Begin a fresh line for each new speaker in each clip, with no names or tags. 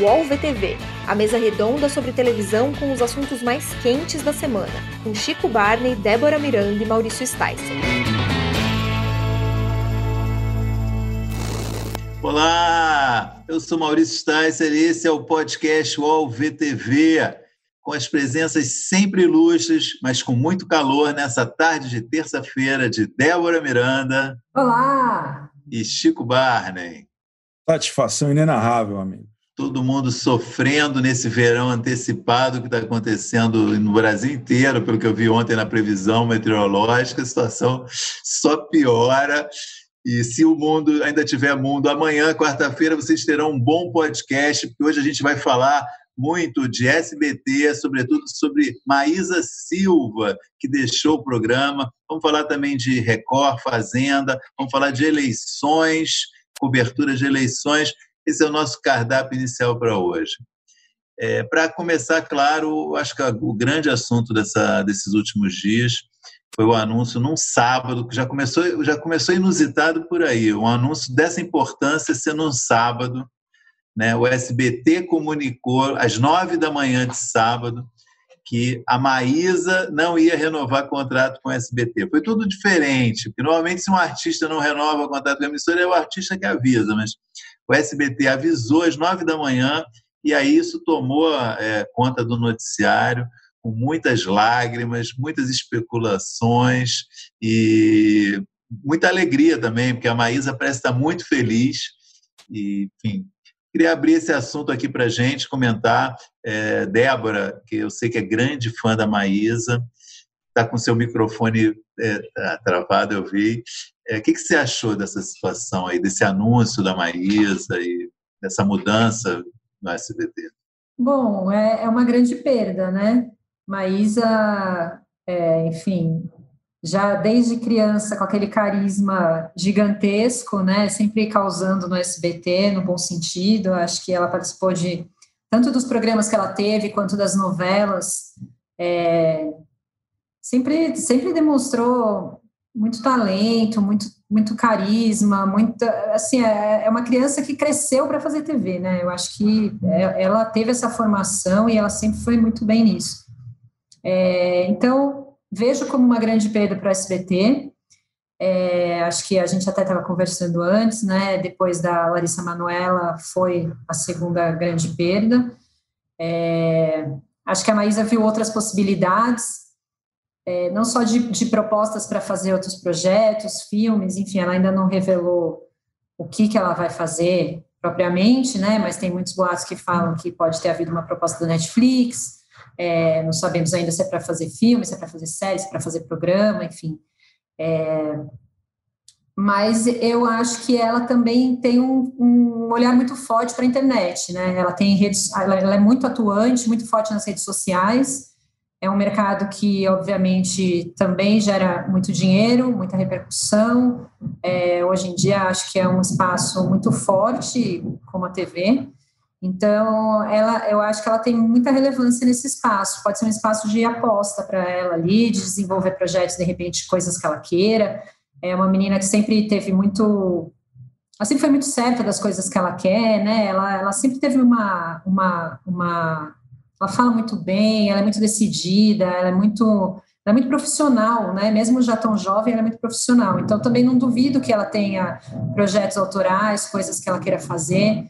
UOL VTV, a mesa redonda sobre televisão com os assuntos mais quentes da semana, com Chico Barney, Débora Miranda e Maurício Sticer.
Olá, eu sou Maurício Sticer e esse é o podcast UOL VTV, com as presenças sempre ilustres, mas com muito calor nessa tarde de terça-feira de Débora Miranda.
Olá!
E Chico Barney.
Satisfação inenarrável, amigo.
Todo mundo sofrendo nesse verão antecipado que está acontecendo no Brasil inteiro, pelo que eu vi ontem na previsão meteorológica, a situação só piora. E se o mundo ainda tiver mundo, amanhã, quarta-feira, vocês terão um bom podcast, porque hoje a gente vai falar muito de SBT, sobretudo sobre Maísa Silva, que deixou o programa. Vamos falar também de Record, Fazenda, vamos falar de eleições, cobertura de eleições. Esse é o nosso cardápio inicial para hoje. É, para começar, claro, acho que o grande assunto dessa, desses últimos dias foi o anúncio num sábado, que já começou, já começou inusitado por aí, um anúncio dessa importância ser num sábado, né? O SBT comunicou às nove da manhã de sábado que a Maísa não ia renovar contrato com o SBT. Foi tudo diferente, porque normalmente se um artista não renova o contrato com a emissora, é o artista que avisa, mas o SBT avisou às nove da manhã e aí isso tomou é, conta do noticiário, com muitas lágrimas, muitas especulações e muita alegria também, porque a Maísa parece estar muito feliz e, enfim, Queria abrir esse assunto aqui para a gente, comentar. É, Débora, que eu sei que é grande fã da Maísa, está com seu microfone é, tá travado, eu vi. É, o que, que você achou dessa situação aí, desse anúncio da Maísa e dessa mudança no SBT?
Bom, é, é uma grande perda, né? Maísa, é, enfim, já desde criança com aquele carisma gigantesco, né, sempre causando no SBT, no bom sentido, acho que ela participou de tanto dos programas que ela teve, quanto das novelas, é, sempre, sempre demonstrou muito talento, muito, muito carisma, muito, assim, é, é uma criança que cresceu para fazer TV, né, eu acho que é, ela teve essa formação e ela sempre foi muito bem nisso. É, então, vejo como uma grande perda para o SBT. É, acho que a gente até estava conversando antes, né? Depois da Larissa Manuela, foi a segunda grande perda. É, acho que a Maísa viu outras possibilidades, é, não só de, de propostas para fazer outros projetos, filmes, enfim, ela ainda não revelou o que, que ela vai fazer propriamente, né? Mas tem muitos boatos que falam que pode ter havido uma proposta da Netflix. É, não sabemos ainda se é para fazer filme, se é para fazer série, se é para fazer programa, enfim. É, mas eu acho que ela também tem um, um olhar muito forte para a internet, né? Ela tem redes, ela, ela, é muito atuante, muito forte nas redes sociais. É um mercado que, obviamente, também gera muito dinheiro, muita repercussão. É, hoje em dia, acho que é um espaço muito forte, como a TV. Então, ela, eu acho que ela tem muita relevância nesse espaço. Pode ser um espaço de aposta para ela ali, de desenvolver projetos, de repente, coisas que ela queira. É uma menina que sempre teve muito. Ela sempre foi muito certa das coisas que ela quer, né? Ela, ela sempre teve uma, uma, uma. Ela fala muito bem, ela é muito decidida, ela é muito. Ela é muito profissional, né? Mesmo já tão jovem, ela é muito profissional. Então, também não duvido que ela tenha projetos autorais, coisas que ela queira fazer.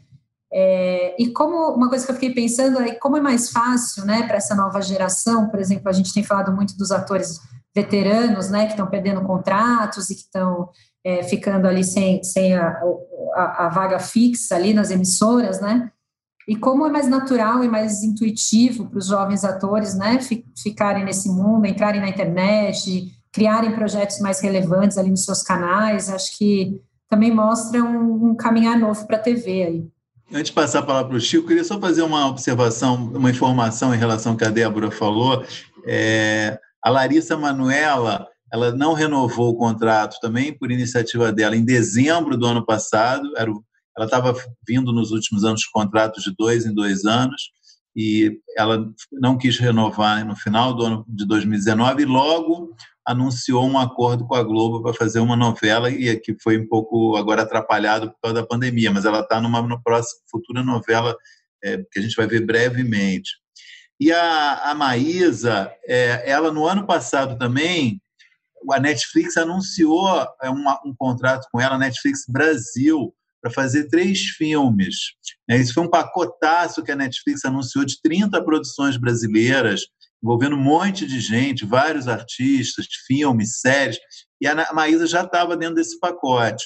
É, e como uma coisa que eu fiquei pensando é como é mais fácil, né, para essa nova geração, por exemplo, a gente tem falado muito dos atores veteranos, né, que estão perdendo contratos e que estão é, ficando ali sem, sem a, a, a, vaga fixa ali nas emissoras, né, e como é mais natural e mais intuitivo para os jovens atores, né, ficarem nesse mundo, entrarem na internet, criarem projetos mais relevantes ali nos seus canais, acho que também mostra um, um caminhar novo para a TV aí.
Antes de passar a palavra para o Chico, queria só fazer uma observação, uma informação em relação ao que a Débora falou. É, a Larissa Manuela, ela não renovou o contrato também por iniciativa dela em dezembro do ano passado. Era, ela estava vindo nos últimos anos contratos de dois em dois anos e ela não quis renovar no final do ano de 2019 e logo anunciou um acordo com a Globo para fazer uma novela e que foi um pouco agora atrapalhado por causa da pandemia, mas ela está numa, numa próxima futura novela é, que a gente vai ver brevemente. E a, a Maísa, é, ela no ano passado também, a Netflix anunciou é, uma, um contrato com ela, Netflix Brasil, para fazer três filmes. É, isso foi um pacotaço que a Netflix anunciou de 30 produções brasileiras, envolvendo um monte de gente, vários artistas, filmes, séries, e a Maísa já estava dentro desse pacote.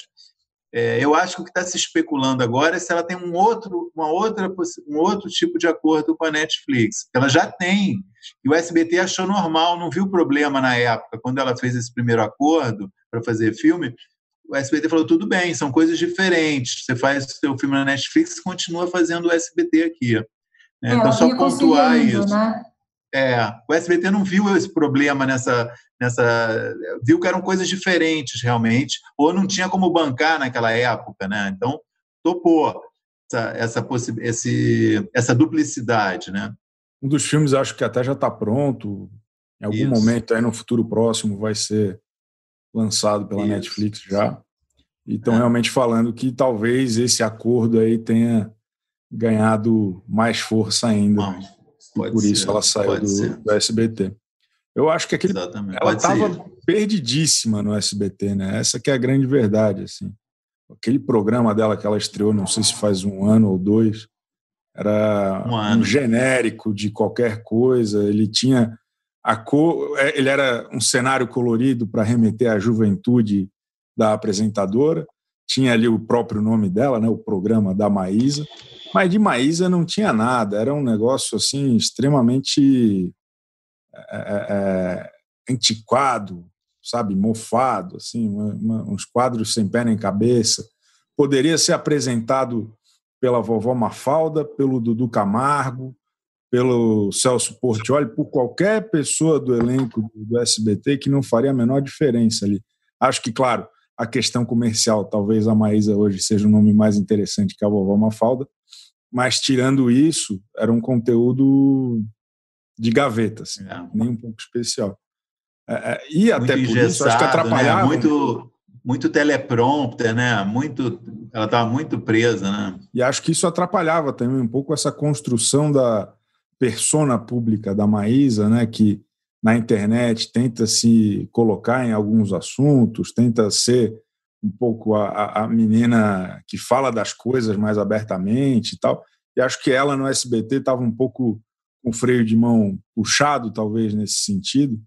É, eu acho que o que está se especulando agora é se ela tem um outro, uma outra, um outro tipo de acordo com a Netflix. Ela já tem. E o SBT achou normal, não viu problema na época, quando ela fez esse primeiro acordo para fazer filme. O SBT falou: tudo bem, são coisas diferentes. Você faz o seu filme na Netflix e continua fazendo o SBT aqui.
É, então, só pontuar isso. Né?
É, o SBT não viu esse problema nessa, nessa. Viu que eram coisas diferentes, realmente, ou não tinha como bancar naquela época, né? Então, topou essa, essa, esse, essa duplicidade, né?
Um dos filmes acho que até já está pronto. Em algum Isso. momento, aí no futuro próximo, vai ser lançado pela Isso. Netflix já. E estão é. realmente falando que talvez esse acordo aí tenha ganhado mais força ainda. Bom Pode por ser, isso ela saiu do, do, SBT. Eu acho que aquele, ela estava perdidíssima no SBT, né? Essa que é a grande verdade, assim. Aquele programa dela que ela estreou, não sei se faz um ano ou dois, era um, um genérico de qualquer coisa. Ele tinha a cor, é, ele era um cenário colorido para remeter à juventude da apresentadora. Tinha ali o próprio nome dela, né? O programa da Maísa. Mas de Maísa não tinha nada, era um negócio assim extremamente é, é, é, antiquado, sabe, mofado, assim, uma, uma, uns quadros sem pé nem cabeça. Poderia ser apresentado pela vovó Mafalda, pelo Dudu Camargo, pelo Celso Portioli, por qualquer pessoa do elenco do SBT que não faria a menor diferença ali. Acho que, claro, a questão comercial, talvez a Maísa hoje seja um nome mais interessante que a vovó Mafalda, mas tirando isso, era um conteúdo de gaveta, assim, é. nem um pouco especial. É, é e até por isso, acho que né? atrapalhava.
Né? Muito, muito teleprompter, né? Muito, ela estava muito presa, né?
E acho que isso atrapalhava também um pouco essa construção da persona pública da Maísa, né? Que na internet tenta se colocar em alguns assuntos, tenta ser um pouco a, a menina que fala das coisas mais abertamente e tal. E acho que ela no SBT estava um pouco com o freio de mão puxado, talvez, nesse sentido.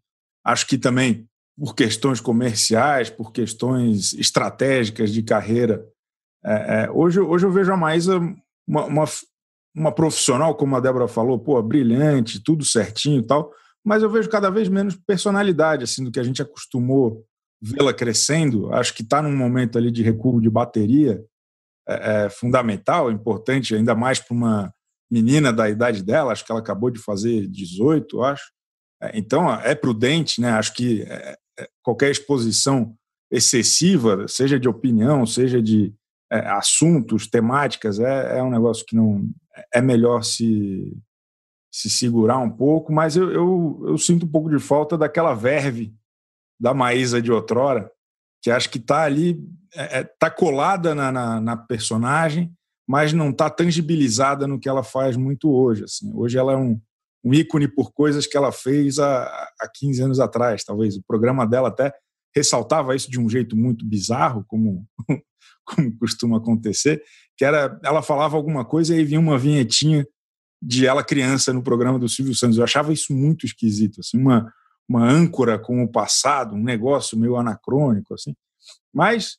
Acho que também por questões comerciais, por questões estratégicas de carreira. É, é, hoje, hoje eu vejo a Maísa uma, uma, uma, profissional, como a Débora falou, pô, brilhante, tudo certinho e tal, mas eu vejo cada vez menos personalidade, assim, do que a gente acostumou vê-la crescendo, acho que está num momento ali de recuo de bateria é, é fundamental, importante, ainda mais para uma menina da idade dela, acho que ela acabou de fazer 18, acho. É, então, é prudente, né? Acho que é, é, qualquer exposição excessiva, seja de opinião, seja de é, assuntos, temáticas, é, é um negócio que não é melhor se, se segurar um pouco, mas eu, eu, eu sinto um pouco de falta daquela verve da Maísa de outrora, que acho que está ali, está é, é tá colada na, na, na, personagem, mas não está tangibilizada no que ela faz muito hoje. Assim. Hoje ela é um, um ícone por coisas que ela fez há, há 15 anos atrás, talvez. O programa dela até ressaltava isso de um jeito muito bizarro, como, como costuma acontecer, que era ela falava alguma coisa e aí vinha uma vinhetinha de ela criança no programa do Silvio Santos. Eu achava isso muito esquisito, assim, uma uma âncora com o passado, um negócio meio anacrônico assim. Mas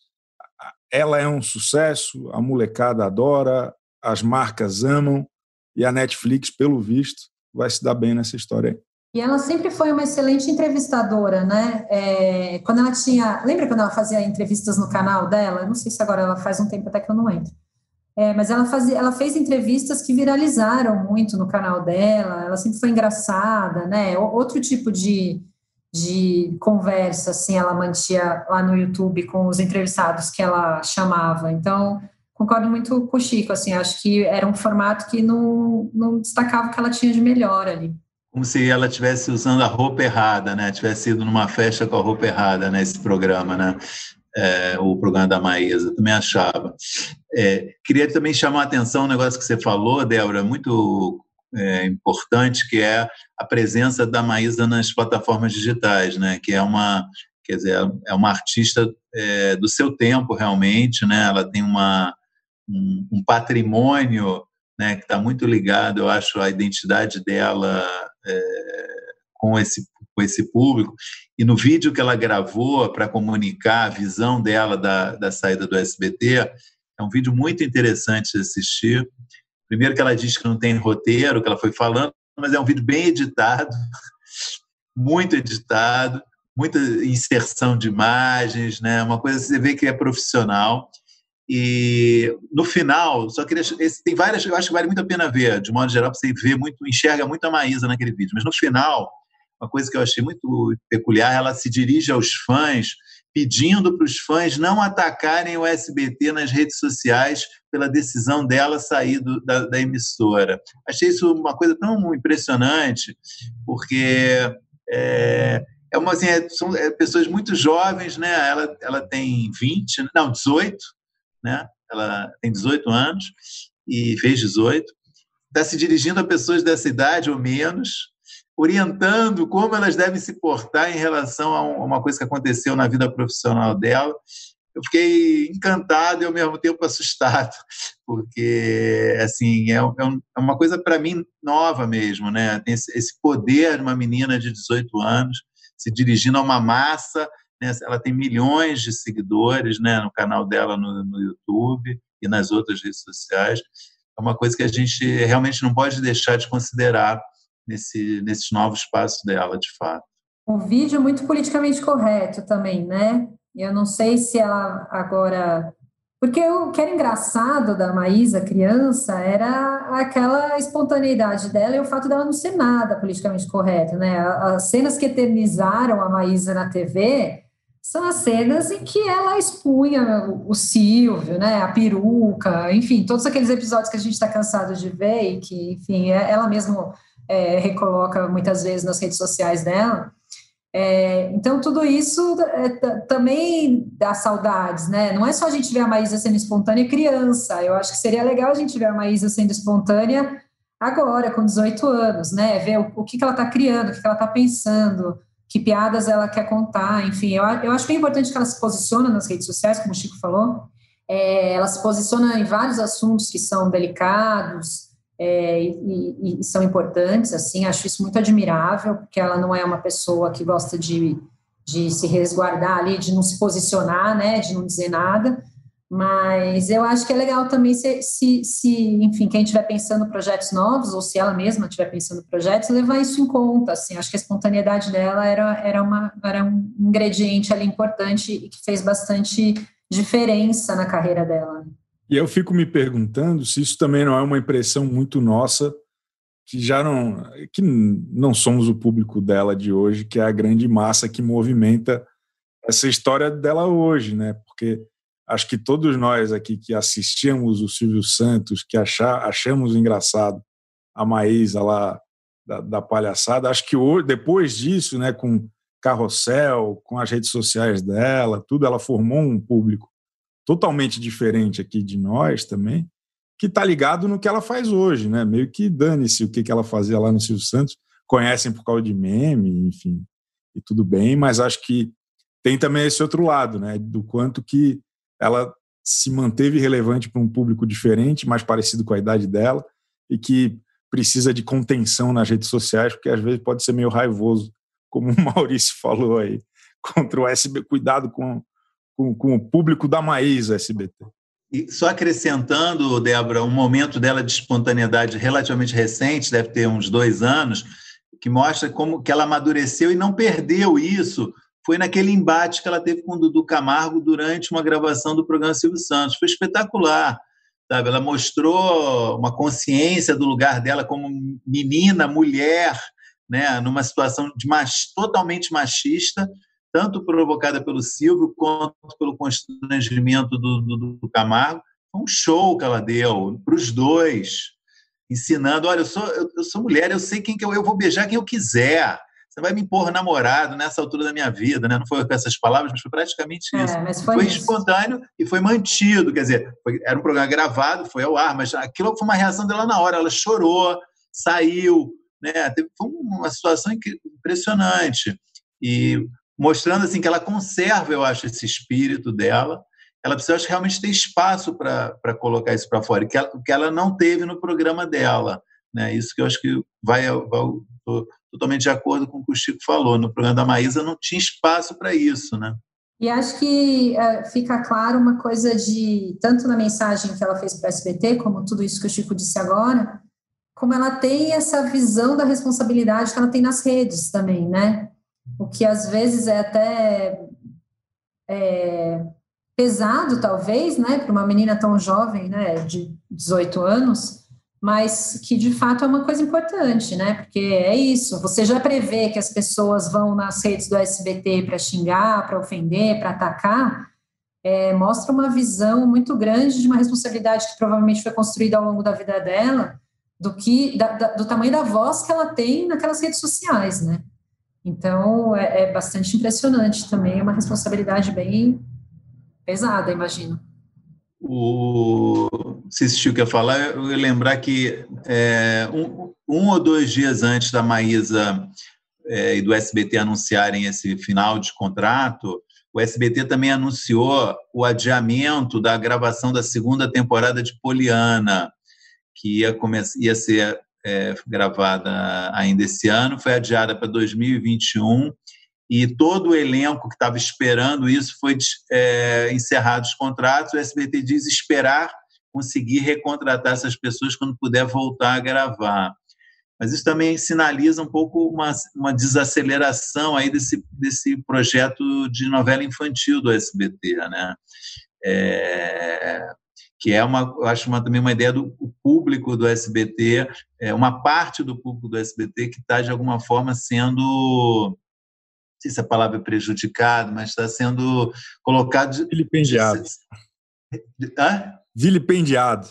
ela é um sucesso, a molecada adora, as marcas amam e a Netflix, pelo visto, vai se dar bem nessa história aí.
E ela sempre foi uma excelente entrevistadora, né? É, quando ela tinha. Lembra quando ela fazia entrevistas no canal dela? Não sei se agora ela faz um tempo até que eu não entro. É, mas ela, fazia, ela fez entrevistas que viralizaram muito no canal dela, ela sempre foi engraçada, né? Outro tipo de, de conversa, assim, ela mantinha lá no YouTube com os entrevistados que ela chamava. Então, concordo muito com o Chico, assim, acho que era um formato que não, não destacava o que ela tinha de melhor ali.
Como se ela estivesse usando a roupa errada, né? Tivesse ido numa festa com a roupa errada nesse programa, né? É, o programa da Maísa, também achava. É, queria também chamar a atenção um negócio que você falou, Débora, muito é, importante, que é a presença da Maísa nas plataformas digitais, né? que é uma, quer dizer, é uma artista é, do seu tempo, realmente, né? ela tem uma, um, um patrimônio né, que está muito ligado, eu acho, à identidade dela é, com esse com esse público. E no vídeo que ela gravou para comunicar a visão dela da, da saída do SBT, é um vídeo muito interessante de assistir. Primeiro que ela diz que não tem roteiro, que ela foi falando, mas é um vídeo bem editado, muito editado, muita inserção de imagens, né? Uma coisa que você vê que é profissional. E no final, só queria. Esse, tem várias, eu acho que vale muito a pena ver, de modo geral, você vê muito, enxerga muito a Maísa naquele vídeo. Mas no final, uma coisa que eu achei muito peculiar, ela se dirige aos fãs pedindo para os fãs não atacarem o SBT nas redes sociais pela decisão dela sair do, da, da, emissora. Achei isso uma coisa tão impressionante, porque é, é uma, assim, é, são é, pessoas muito jovens, né? Ela, ela tem 20, não, 18, né? Ela tem 18 anos e fez 18. Está se dirigindo a pessoas dessa idade ou menos, orientando como elas devem se portar em relação a uma coisa que aconteceu na vida profissional dela. Eu fiquei encantado e ao mesmo tempo assustado, porque assim é, é, é uma coisa para mim nova mesmo, né? Tem esse poder de uma menina de 18 anos se dirigindo a uma massa, né? ela tem milhões de seguidores, né? No canal dela no, no YouTube e nas outras redes sociais. É uma coisa que a gente realmente não pode deixar de considerar nesse, nesses novos passos dela, de fato.
Um vídeo muito politicamente correto também, né? Eu não sei se ela agora. Porque o que era engraçado da Maísa, criança, era aquela espontaneidade dela e o fato dela não ser nada politicamente correto, né? As cenas que eternizaram a Maísa na TV são as cenas em que ela expunha o Silvio, né, a peruca, enfim, todos aqueles episódios que a gente está cansado de ver e que, enfim, é, ela mesma é, recoloca muitas vezes nas redes sociais dela. É, então, tudo isso é, também dá saudades, né? Não é só a gente ver a Maísa sendo espontânea criança, eu acho que seria legal a gente ver a Maísa sendo espontânea agora, com 18 anos, né? Ver o, o que, que ela está criando, o que, que ela está pensando, que piadas ela quer contar, enfim. Eu, eu acho que é importante que ela se posicione nas redes sociais, como o Chico falou, é, ela se posiciona em vários assuntos que são delicados, é, e, e, são importantes, assim, acho isso muito admirável, porque ela não é uma pessoa que gosta de, de se resguardar ali, de não se posicionar, né, de não dizer nada, mas eu acho que é legal também se, se, se enfim, quem estiver pensando projetos novos, ou se ela mesma estiver pensando projetos, levar isso em conta, assim, acho que a espontaneidade dela era, era, uma, era um ingrediente ali importante e que fez bastante diferença na carreira dela.
E eu fico me perguntando se isso também não é uma impressão muito nossa, que já não que não somos o público dela de hoje, que é a grande massa que movimenta essa história dela hoje, né? Porque acho que todos nós aqui que assistíamos o Silvio Santos, que achar, achamos engraçado a Maísa lá da, da palhaçada, acho que hoje, depois disso, né, com Carrossel, com as redes sociais dela, tudo, ela formou um público totalmente diferente aqui de nós também, que está ligado no que ela faz hoje, né? Meio que dane-se o que, que ela fazia lá no Silvio Santos, conhecem por causa de meme, enfim, e tudo bem, mas acho que tem também esse outro lado, né? Do quanto que ela se manteve relevante para um público diferente, mais parecido com a idade dela, e que precisa de contenção nas redes sociais, porque às vezes pode ser meio raivoso, como o Maurício falou aí, contra o SB. Cuidado com, com, com o público da Maísa SBT.
E só acrescentando, Débora, um momento dela de espontaneidade relativamente recente, deve ter uns dois anos, que mostra como que ela amadureceu e não perdeu isso. Foi naquele embate que ela teve com o Dudu Camargo durante uma gravação do programa Silvio Santos. Foi espetacular. Sabe? Ela mostrou uma consciência do lugar dela como menina, mulher, né? numa situação de mach... totalmente machista, tanto provocada pelo Silvio quanto pelo constrangimento do, do, do Camargo. Foi um show que ela deu para os dois, ensinando: olha, eu sou, eu, eu, sou mulher, eu sei quem que eu, eu vou beijar quem eu quiser. você vai me impor namorado nessa altura da minha vida, né? Não foi com essas palavras, mas foi praticamente é, isso.
É, foi,
foi
isso.
espontâneo e foi mantido, quer dizer, foi, era um programa gravado, foi ao ar, mas aquilo foi uma reação dela na hora, ela chorou, saiu, né? Teve, foi uma situação impressionante e mostrando assim que ela conserva, eu acho, esse espírito dela. Ela precisa acho, realmente ter espaço para colocar isso para fora, que ela, que ela não teve no programa dela. Né? Isso que eu acho que vai, vai totalmente de acordo com o que o Chico falou. No programa da Maísa não tinha espaço para isso, né?
E acho que uh, fica claro uma coisa de, tanto na mensagem que ela fez para o SBT, como tudo isso que o Chico disse agora, como ela tem essa visão da responsabilidade que ela tem nas redes também, né? O que às vezes é até é, pesado, talvez, né, para uma menina tão jovem, né, de 18 anos, mas que de fato é uma coisa importante, né? Porque é isso, você já prevê que as pessoas vão nas redes do SBT para xingar, para ofender, para atacar, é, mostra uma visão muito grande de uma responsabilidade que provavelmente foi construída ao longo da vida dela, do que da, da, do tamanho da voz que ela tem naquelas redes sociais, né? Então é, é bastante impressionante também, é uma responsabilidade bem pesada, imagino.
O se Chico quer falar, eu ia lembrar que é, um, um, ou dois dias antes da Maísa é, e do SBT anunciarem esse final de contrato, o SBT também anunciou o adiamento da gravação da segunda temporada de Poliana, que ia, começar, ia ser é, gravada ainda esse ano, foi adiada para 2021 e todo o elenco que estava esperando isso foi é, encerrado os contratos. O SBT diz esperar conseguir recontratar essas pessoas quando puder voltar a gravar. Mas isso também sinaliza um pouco uma, uma desaceleração aí desse, desse projeto de novela infantil do SBT, né? É, que é uma, eu acho uma, também uma ideia do público do SBT, é uma parte do público do SBT que está de alguma forma sendo sei se a palavra é prejudicado, mas está sendo colocado.
Vilipendiado. Hã? Vilipendiado.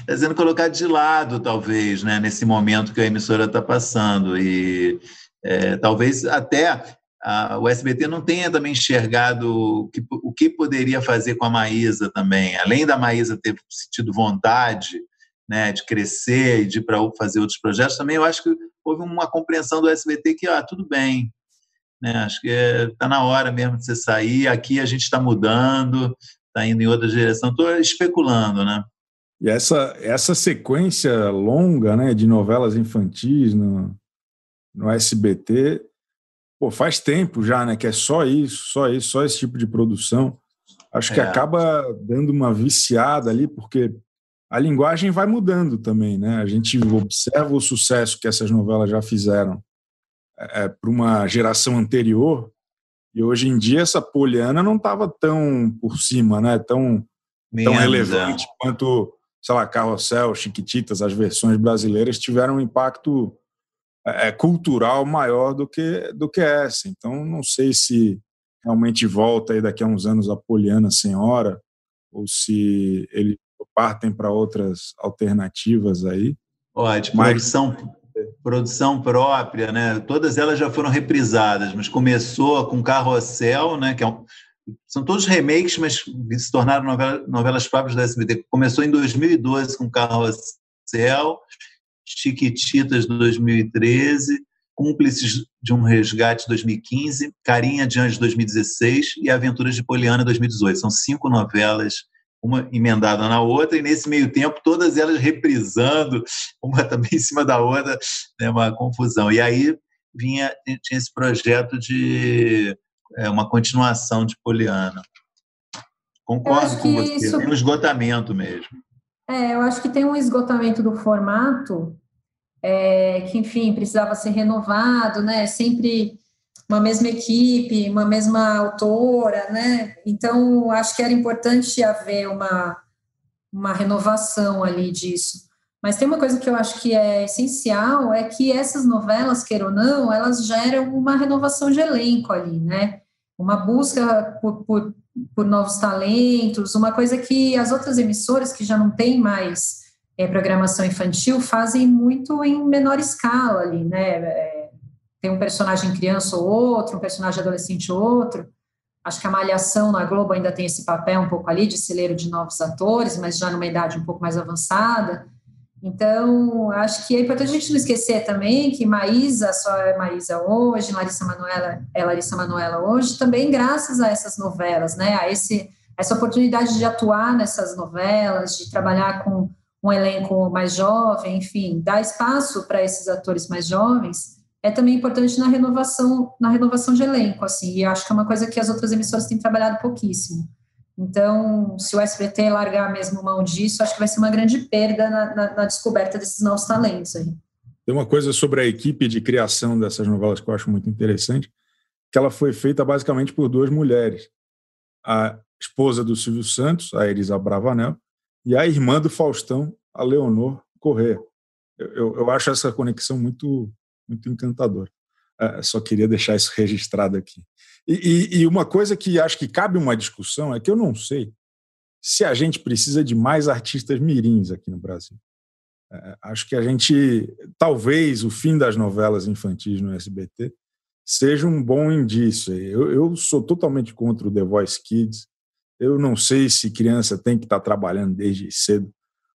Está sendo colocado de lado, talvez, né, nesse momento que a emissora está passando. E é, talvez até o SBT não tenha também enxergado o que, o que poderia fazer com a Maísa também. Além da Maísa ter sentido vontade né, de crescer e de para fazer outros projetos, também eu acho que houve uma compreensão do SBT que, ah, tudo bem, né? Acho que está é, na hora mesmo de você sair. Aqui a gente está mudando, está indo em outra direção. Estou especulando, né?
E essa, essa sequência longa né, de novelas infantis no, no SBT, pô, faz tempo já, né? Que é só isso, só isso, só esse tipo de produção. Acho que é. acaba dando uma viciada ali, porque a linguagem vai mudando também, né? A gente observa o sucesso que essas novelas já fizeram é, para uma geração anterior. E hoje em dia essa Poliana não estava tão por cima, né? Tão, tão relevante é. quanto, sei lá, Carrossel, Chiquititas, as versões brasileiras tiveram um impacto é, é, cultural maior do que do que essa. Então não sei se realmente volta aí daqui a uns anos a Poliana Senhora ou se eles partem para outras alternativas aí.
Ó, de Mas, produção produção própria, né? Todas elas já foram reprisadas, mas começou com Carrossel, né? Que é um, são todos remakes, mas se tornaram novelas, novelas próprias da SBT. Começou em 2012 com Carrossel, Chiquititas de 2013, Cúmplices de um Resgate 2015, Carinha de Anjos 2016 e Aventuras de Poliana 2018. São cinco novelas uma emendada na outra, e nesse meio tempo, todas elas reprisando, uma também em cima da outra, né, uma confusão. E aí vinha, tinha esse projeto de é, uma continuação de Poliana. Concordo com você, isso... tem um esgotamento mesmo.
É, eu acho que tem um esgotamento do formato é, que, enfim, precisava ser renovado, né? Sempre uma mesma equipe, uma mesma autora, né? Então, acho que era importante haver uma, uma renovação ali disso. Mas tem uma coisa que eu acho que é essencial, é que essas novelas, queira ou não, elas geram uma renovação de elenco ali, né? Uma busca por, por, por novos talentos, uma coisa que as outras emissoras que já não têm mais é, programação infantil fazem muito em menor escala ali, né? É, tem um personagem criança ou outro, um personagem adolescente ou outro. Acho que a Malhação na Globo ainda tem esse papel um pouco ali de celeiro de novos atores, mas já numa idade um pouco mais avançada. Então, acho que é importante a gente não esquecer também que Maísa só é Maísa hoje, Larissa Manoela é Larissa Manoela hoje, também graças a essas novelas, né? A esse, essa oportunidade de atuar nessas novelas, de trabalhar com um elenco mais jovem, enfim, dar espaço para esses atores mais jovens é também importante na renovação, na renovação de elenco, assim, e acho que é uma coisa que as outras emissoras têm trabalhado pouquíssimo. Então, se o SBT largar mesmo mão disso, acho que vai ser uma grande perda na, na, na descoberta desses novos talentos aí.
Tem uma coisa sobre a equipe de criação dessas novelas que eu acho muito interessante, que ela foi feita basicamente por duas mulheres. A esposa do Silvio Santos, a Elisa Bravanel, e a irmã do Faustão, a Leonor Corrêa. Eu, eu, eu acho essa conexão muito, muito encantadora. É, só queria deixar isso registrado aqui. E, e, e, uma coisa que acho que cabe uma discussão é que eu não sei se a gente precisa de mais artistas mirins aqui no Brasil. É, acho que a gente, talvez o fim das novelas infantis no SBT seja um bom indício. Eu, eu sou totalmente contra o The Voice Kids. Eu não sei se criança tem que estar trabalhando desde cedo,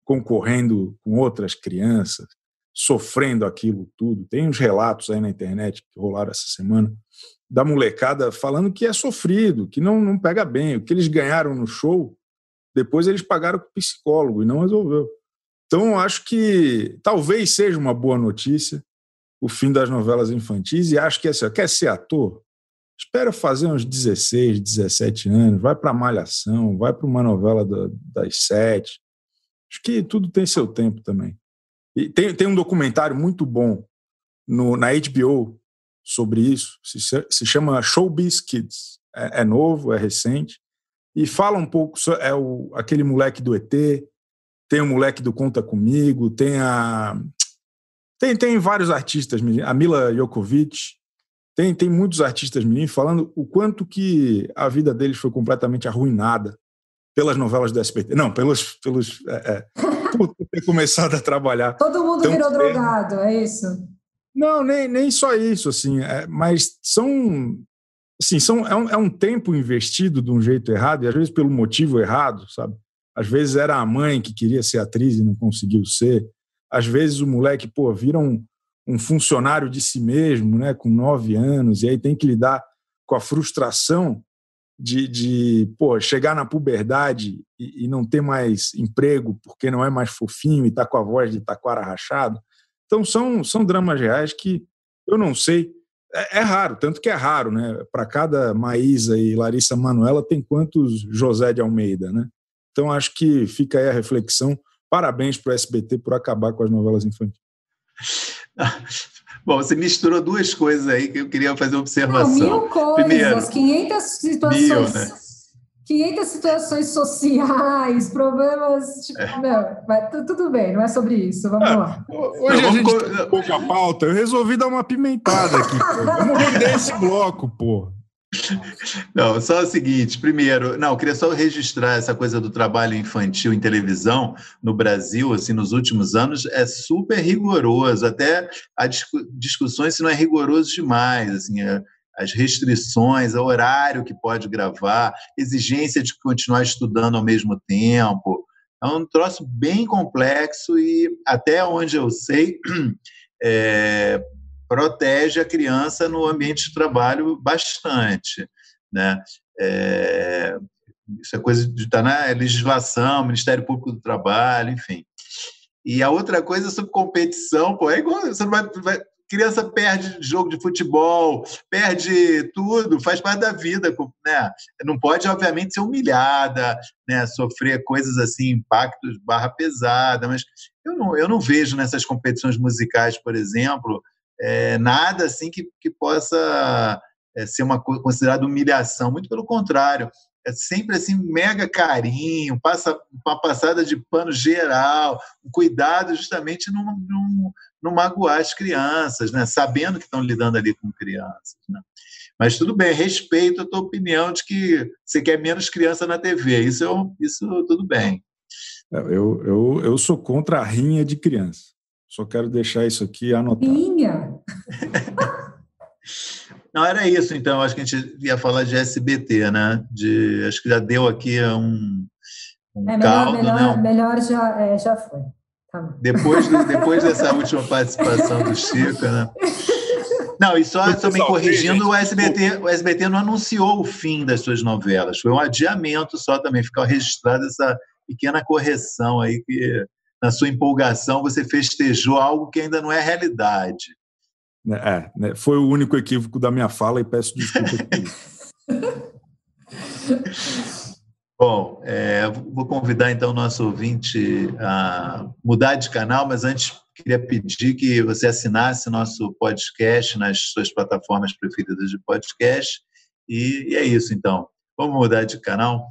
concorrendo com outras crianças sofrendo aquilo tudo. Tem uns relatos aí na internet que rolaram essa semana da molecada falando que é sofrido, que não, não pega bem. O que eles ganharam no show, depois eles pagaram com o psicólogo e não resolveu. Então, acho que talvez seja uma boa notícia o fim das novelas infantis e acho que assim, quer ser ator? Espera fazer uns 16, 17 anos, vai para Malhação, vai para uma novela das sete. Acho que tudo tem seu tempo também. E tem, tem um documentário muito bom no, na HBO sobre isso, se, se chama Showbiz Kids. É, é, novo, é recente, e fala um pouco, é o, aquele moleque do ET, tem o moleque do Conta Comigo, tem a... Tem, tem vários artistas, a Mila Jokovic, tem, tem muitos artistas meninos falando o quanto que a vida deles foi completamente arruinada pelas novelas do SBT. Não, pelos, pelos é, é, por ter começado a trabalhar.
Todo mundo virou tempo. drogado, é isso?
Não, nem, nem só isso, assim, é, mas são, assim, são é um, é um tempo investido de um jeito errado, e às vezes pelo motivo errado, sabe? Às vezes era a mãe que queria ser atriz e não conseguiu ser. Às vezes o moleque, pô, vira um, um funcionário de si mesmo, né, com nove anos, e aí tem que lidar com a frustração de, de pô, chegar na puberdade e, e, não ter mais emprego porque não é mais fofinho e está com a voz de taquara rachado. Então, são, são dramas reais que eu não sei. É, é raro, tanto que é raro, né? Para cada Maísa e Larissa Manuela, tem quantos José de Almeida, né? Então, acho que fica aí a reflexão. Parabéns para o SBT por acabar com as novelas infantis.
Bom, você misturou duas coisas aí que eu queria fazer uma observação. Não,
mil coisas, Primeiro, 500 situações. Mil, né? 500 situações sociais, problemas. Tipo, é. Não, mas tudo bem, não é sobre isso. Vamos é. lá.
Hoje não, a gente com... pouca pauta. Eu resolvi dar uma pimentada aqui. vamos render esse bloco, pô.
Não, só o seguinte: primeiro, não, queria só registrar essa coisa do trabalho infantil em televisão no Brasil, assim, nos últimos anos, é super rigoroso. Até há discussões se não é rigoroso demais, assim, é, as restrições, o horário que pode gravar, exigência de continuar estudando ao mesmo tempo. É um troço bem complexo e, até onde eu sei, é, protege a criança no ambiente de trabalho bastante. Né? É, isso é coisa de estar tá na legislação, Ministério Público do Trabalho, enfim. E a outra coisa sobre competição, pô, é igual, você vai, vai, criança perde jogo de futebol, perde tudo, faz parte da vida, né? Não pode, obviamente, ser humilhada, né? Sofrer coisas assim, impactos barra pesada, mas eu não, eu não vejo nessas competições musicais, por exemplo, é, nada assim que, que possa é, ser uma considerada humilhação, muito pelo contrário, é sempre assim mega carinho, passa uma passada de pano geral, um cuidado justamente não, não magoar as crianças, né? sabendo que estão lidando ali com crianças. Né? Mas tudo bem, respeito a tua opinião de que você quer menos criança na TV, isso, isso tudo bem.
É, eu, eu, eu sou contra a rinha de criança. Só quero deixar isso aqui anotado.
Rinha?
Não, era isso, então. Acho que a gente ia falar de SBT, né? De, acho que já deu aqui um, um é, melhor, caldo,
melhor,
né?
melhor já, é, já foi. Tá
depois, do, depois dessa última participação do Chico, né? Não, e só também corrigindo, o SBT, o SBT não anunciou o fim das suas novelas, foi um adiamento só também, ficou registrada essa pequena correção aí que na sua empolgação você festejou algo que ainda não é realidade.
É, né, foi o único equívoco da minha fala e peço desculpa.
Bom, é, vou convidar então o nosso ouvinte a mudar de canal, mas antes queria pedir que você assinasse nosso podcast nas suas plataformas preferidas de podcast. E, e é isso então. Vamos mudar de canal?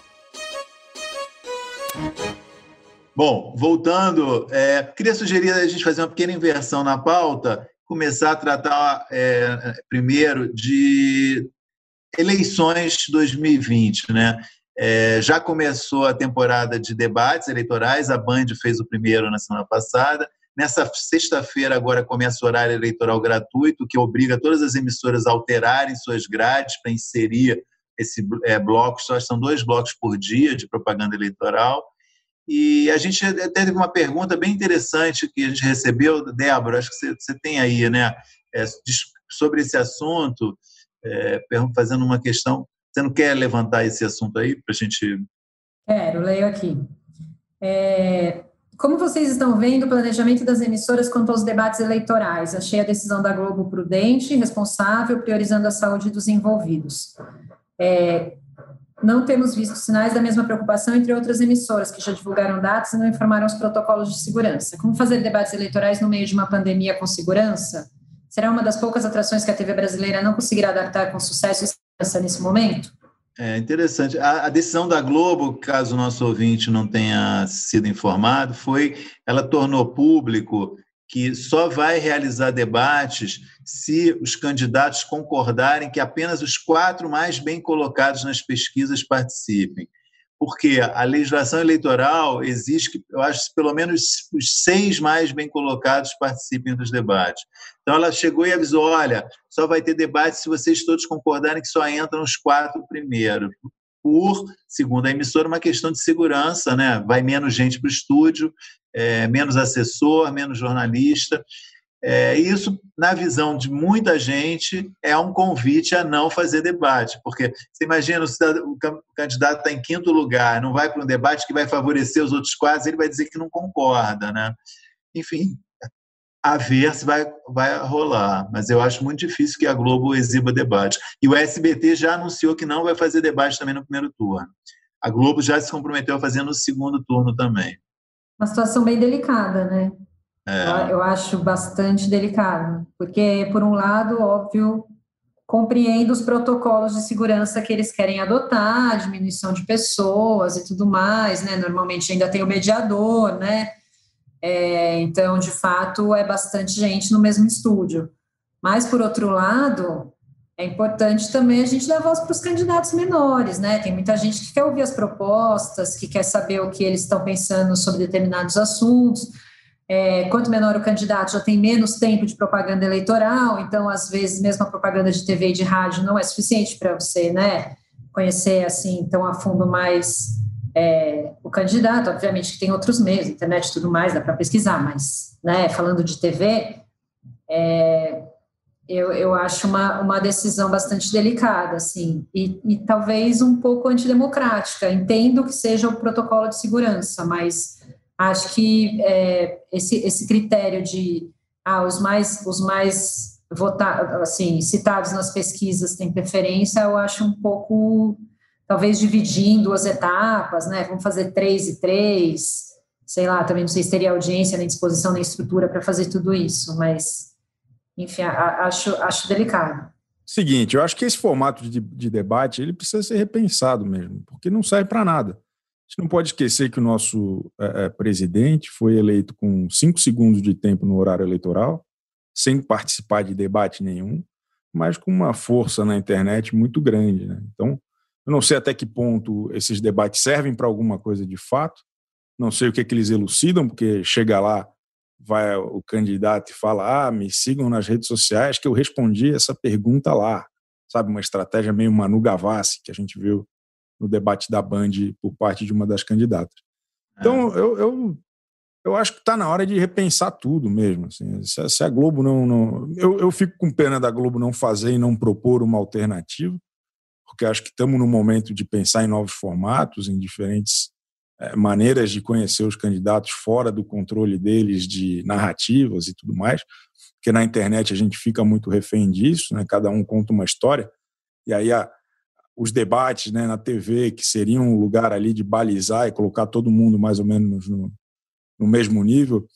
Bom, voltando, é, queria sugerir a gente fazer uma pequena inversão na pauta, começar a tratar é, primeiro de eleições 2020, né? É, já começou a temporada de debates eleitorais, a Band fez o primeiro na semana passada. Nessa sexta-feira, agora começa o horário eleitoral gratuito, que obriga todas as emissoras a alterarem suas grades para inserir esse é, bloco. Só são dois blocos por dia de propaganda eleitoral. E a gente até teve uma pergunta bem interessante que a gente recebeu, Débora, acho que você, você tem aí, né, é, sobre esse assunto, é, fazendo uma questão. Você não quer levantar esse assunto aí para a gente.
Quero, leio aqui. É, como vocês estão vendo o planejamento das emissoras quanto aos debates eleitorais? Achei a decisão da Globo prudente, responsável, priorizando a saúde dos envolvidos. É, não temos visto sinais da mesma preocupação entre outras emissoras que já divulgaram dados e não informaram os protocolos de segurança. Como fazer debates eleitorais no meio de uma pandemia com segurança? Será uma das poucas atrações que a TV brasileira não conseguirá adaptar com sucesso e segurança nesse momento?
É interessante. A, a, decisão da Globo, caso o nosso ouvinte não tenha sido informado, foi ela tornou público que só vai realizar debates se os candidatos concordarem que apenas os quatro mais bem colocados nas pesquisas participem. Porque a legislação eleitoral exige que, eu acho, pelo menos os seis mais bem colocados participem dos debates. Então, ela chegou e avisou: olha, só vai ter debate se vocês todos concordarem que só entram os quatro primeiros por, segundo a emissora, uma questão de segurança, né? Vai menos gente para o estúdio, é, menos assessor, menos jornalista. É, isso, na visão de muita gente, é um convite a não fazer debate, porque você imagina o candidato está em quinto lugar, não vai para um debate que vai favorecer os outros quatro, ele vai dizer que não concorda, né? Enfim, a ver se vai, vai rolar, mas eu acho muito difícil que a Globo exiba debate. E o SBT já anunciou que não vai fazer debate também no primeiro turno. A Globo já se comprometeu a fazer no segundo turno também.
Uma situação bem delicada, né? É. Eu acho bastante delicado, porque, por um lado, óbvio, compreendo os protocolos de segurança que eles querem adotar, diminuição de pessoas e tudo mais, né? Normalmente ainda tem o mediador, né? É, então, de fato, é bastante gente no mesmo estúdio. Mas, por outro lado, é importante também a gente voz para os candidatos menores, né? Tem muita gente que quer ouvir as propostas, que quer saber o que eles estão pensando sobre determinados assuntos. É, quanto menor o candidato, já tem menos tempo de propaganda eleitoral, então, às vezes, mesmo a propaganda de TV e de rádio não é suficiente para você, né? Conhecer, assim, tão a fundo mais é, o candidato, obviamente que tem outros meios, internet e tudo mais, dá para pesquisar, mas, né, falando de TV, é, eu, eu acho uma, uma decisão bastante delicada, assim, e, e talvez um pouco antidemocrática. Entendo que seja o protocolo de segurança, mas acho que é, esse, esse critério de ah, os mais, os mais assim, citados nas pesquisas têm preferência, eu acho um pouco talvez dividir em duas etapas, né? Vamos fazer três e três, sei lá, também não sei se teria audiência, nem disposição, nem estrutura para fazer tudo isso, mas, enfim, acho, acho delicado.
Seguinte, eu acho que esse formato de, de debate ele precisa ser repensado mesmo, porque não serve para nada. A gente não pode esquecer que o nosso é, presidente foi eleito com cinco segundos de tempo no horário eleitoral, sem participar de debate nenhum, mas com uma força na internet muito grande. Né? Então, eu não sei até que ponto esses debates servem para alguma coisa de fato, não sei o que, é que eles elucidam, porque chega lá, vai o candidato e fala: Ah, me sigam nas redes sociais, que eu respondi essa pergunta lá. Sabe, uma estratégia meio Manu Gavassi, que a gente viu no debate da Band por parte de uma das candidatas. Então, é. eu, eu, eu acho que está na hora de repensar tudo mesmo. Assim. Se, se, a Globo não. não eu, eu fico com pena da Globo não fazer e não propor uma alternativa, porque acho que estamos no momento de pensar em novos formatos, em diferentes é, maneiras de conhecer os candidatos fora do controle deles de narrativas e tudo mais, porque na internet a gente fica muito refém disso, né? cada um conta uma história, e aí a, os debates né, na TV, que seriam um lugar ali de balizar e colocar todo mundo mais ou menos no, no mesmo nível,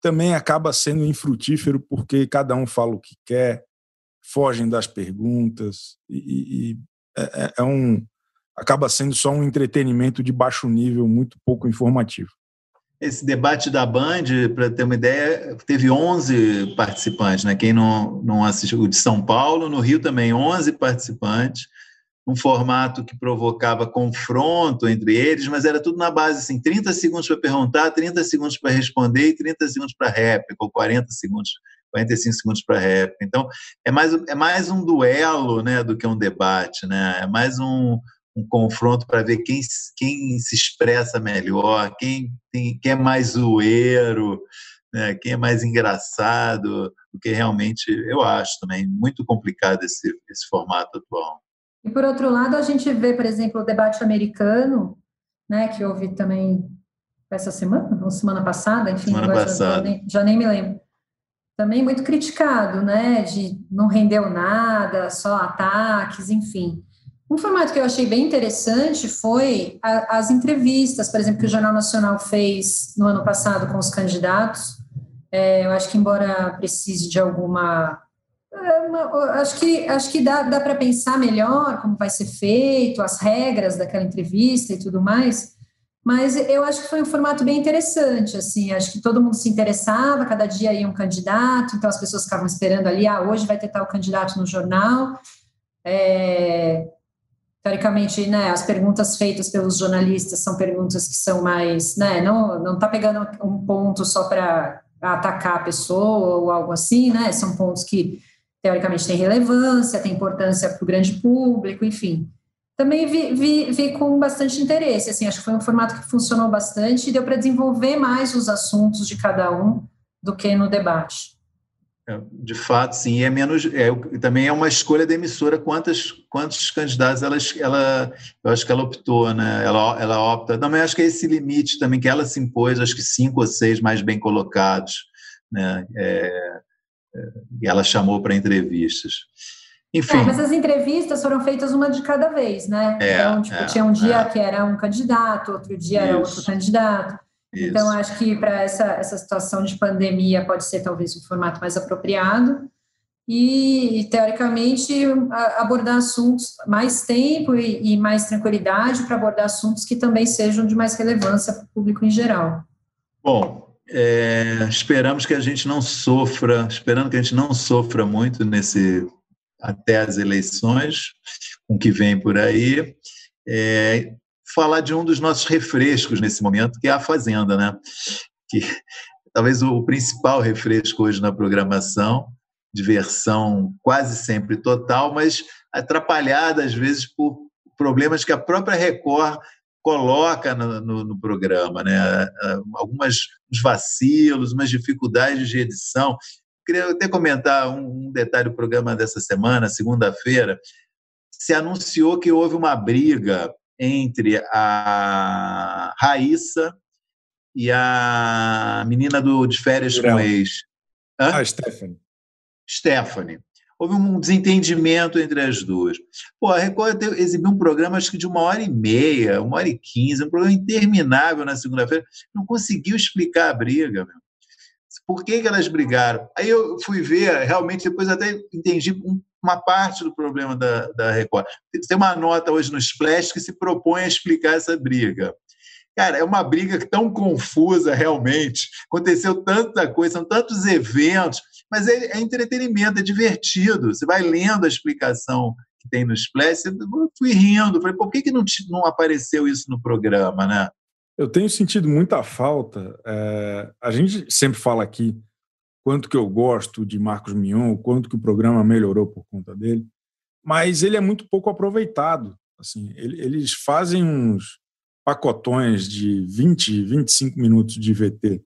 também acaba sendo infrutífero porque cada um fala o que quer, fogem das perguntas, e, e é, é, é um acaba sendo só um entretenimento de baixo nível, muito pouco informativo.
Esse debate da Band, para ter uma ideia, teve 11 participantes, né? Quem não, não assistiu, o de São Paulo, no Rio também, 11 participantes, um formato que provocava confronto entre eles, mas era tudo na base assim, 30 segundos para perguntar, 30 segundos para responder e 30 segundos para réplica, ou 40 segundos 45 segundos para réplica. Então, é mais, é mais um duelo né, do que um debate, né? é mais um, um confronto para ver quem, quem se expressa melhor, quem, tem, quem é mais zoeiro, né? quem é mais engraçado, o que realmente eu acho também muito complicado esse, esse formato atual.
E por outro lado, a gente vê, por exemplo, o debate americano, né, que houve também essa semana, ou semana passada, enfim,
semana passada.
Já, nem, já nem me lembro. Também muito criticado, né, de não rendeu nada, só ataques, enfim. Um formato que eu achei bem interessante foi a, as entrevistas, por exemplo, que o Jornal Nacional fez no ano passado com os candidatos. É, eu acho que, embora precise de alguma. É, uma, acho que, acho que dá, dá para pensar melhor como vai ser feito, as regras daquela entrevista e tudo mais. Mas eu acho que foi um formato bem interessante, assim, acho que todo mundo se interessava, cada dia ia um candidato, então as pessoas ficavam esperando ali, ah, hoje vai ter tal candidato no jornal. É, teoricamente, né, as perguntas feitas pelos jornalistas são perguntas que são mais, né, não não está pegando um ponto só para atacar a pessoa ou algo assim, né, são pontos que teoricamente têm relevância, têm importância para o grande público, enfim. Também vi, vi, vi, com bastante interesse, assim, acho que foi um formato que funcionou bastante e deu para desenvolver mais os assuntos de cada um do que no debate.
É, de fato, sim. E é menos. É, também é uma escolha da emissora quantos, quantos candidatos ela, ela. Eu acho que ela optou, né? Ela, ela opta. Também acho que é esse limite também que ela se impôs, acho que cinco ou seis mais bem colocados. Né? É, é, e ela chamou para entrevistas. Enfim. É,
mas as entrevistas foram feitas uma de cada vez, né?
É,
então, tipo,
é,
tinha um dia que era um candidato, outro dia Isso. era outro candidato. Isso. Então, acho que para essa, essa situação de pandemia pode ser talvez um formato mais apropriado e, teoricamente, abordar assuntos mais tempo e, e mais tranquilidade para abordar assuntos que também sejam de mais relevância para o público em geral.
Bom, é, esperamos que a gente não sofra, esperando que a gente não sofra muito nesse até as eleições, com o que vem por aí. É, falar de um dos nossos refrescos nesse momento, que é a Fazenda, né? Que talvez o principal refresco hoje na programação, diversão quase sempre total, mas atrapalhada às vezes por problemas que a própria Record coloca no, no, no programa, né? Algumas vacilos, umas dificuldades de edição. Queria até comentar um, um detalhe do programa dessa semana, segunda-feira. Se anunciou que houve uma briga entre a Raíssa e a menina do de férias com ex.
Hã? Ah, Stephanie.
Stephanie. Houve um desentendimento entre as duas. Pô, a Record exibiu um programa, acho que de uma hora e meia, uma hora e quinze, um programa interminável na segunda-feira. Não conseguiu explicar a briga, meu. Por que, que elas brigaram? Aí eu fui ver, realmente, depois até entendi um uma parte do problema da, da Record. Tem uma nota hoje no Splash que se propõe a explicar essa briga. Cara, é uma briga tão confusa realmente. Aconteceu tanta coisa, são tantos eventos, mas é, é entretenimento, é divertido. Você vai lendo a explicação que tem no Splash, eu fui rindo. Falei, por que, que não, não apareceu isso no programa, né?
Eu tenho sentido muita falta. É, a gente sempre fala aqui quanto que eu gosto de Marcos Mion, quanto que o programa melhorou por conta dele, mas ele é muito pouco aproveitado. Assim, ele, eles fazem uns pacotões de 20, 25 minutos de VT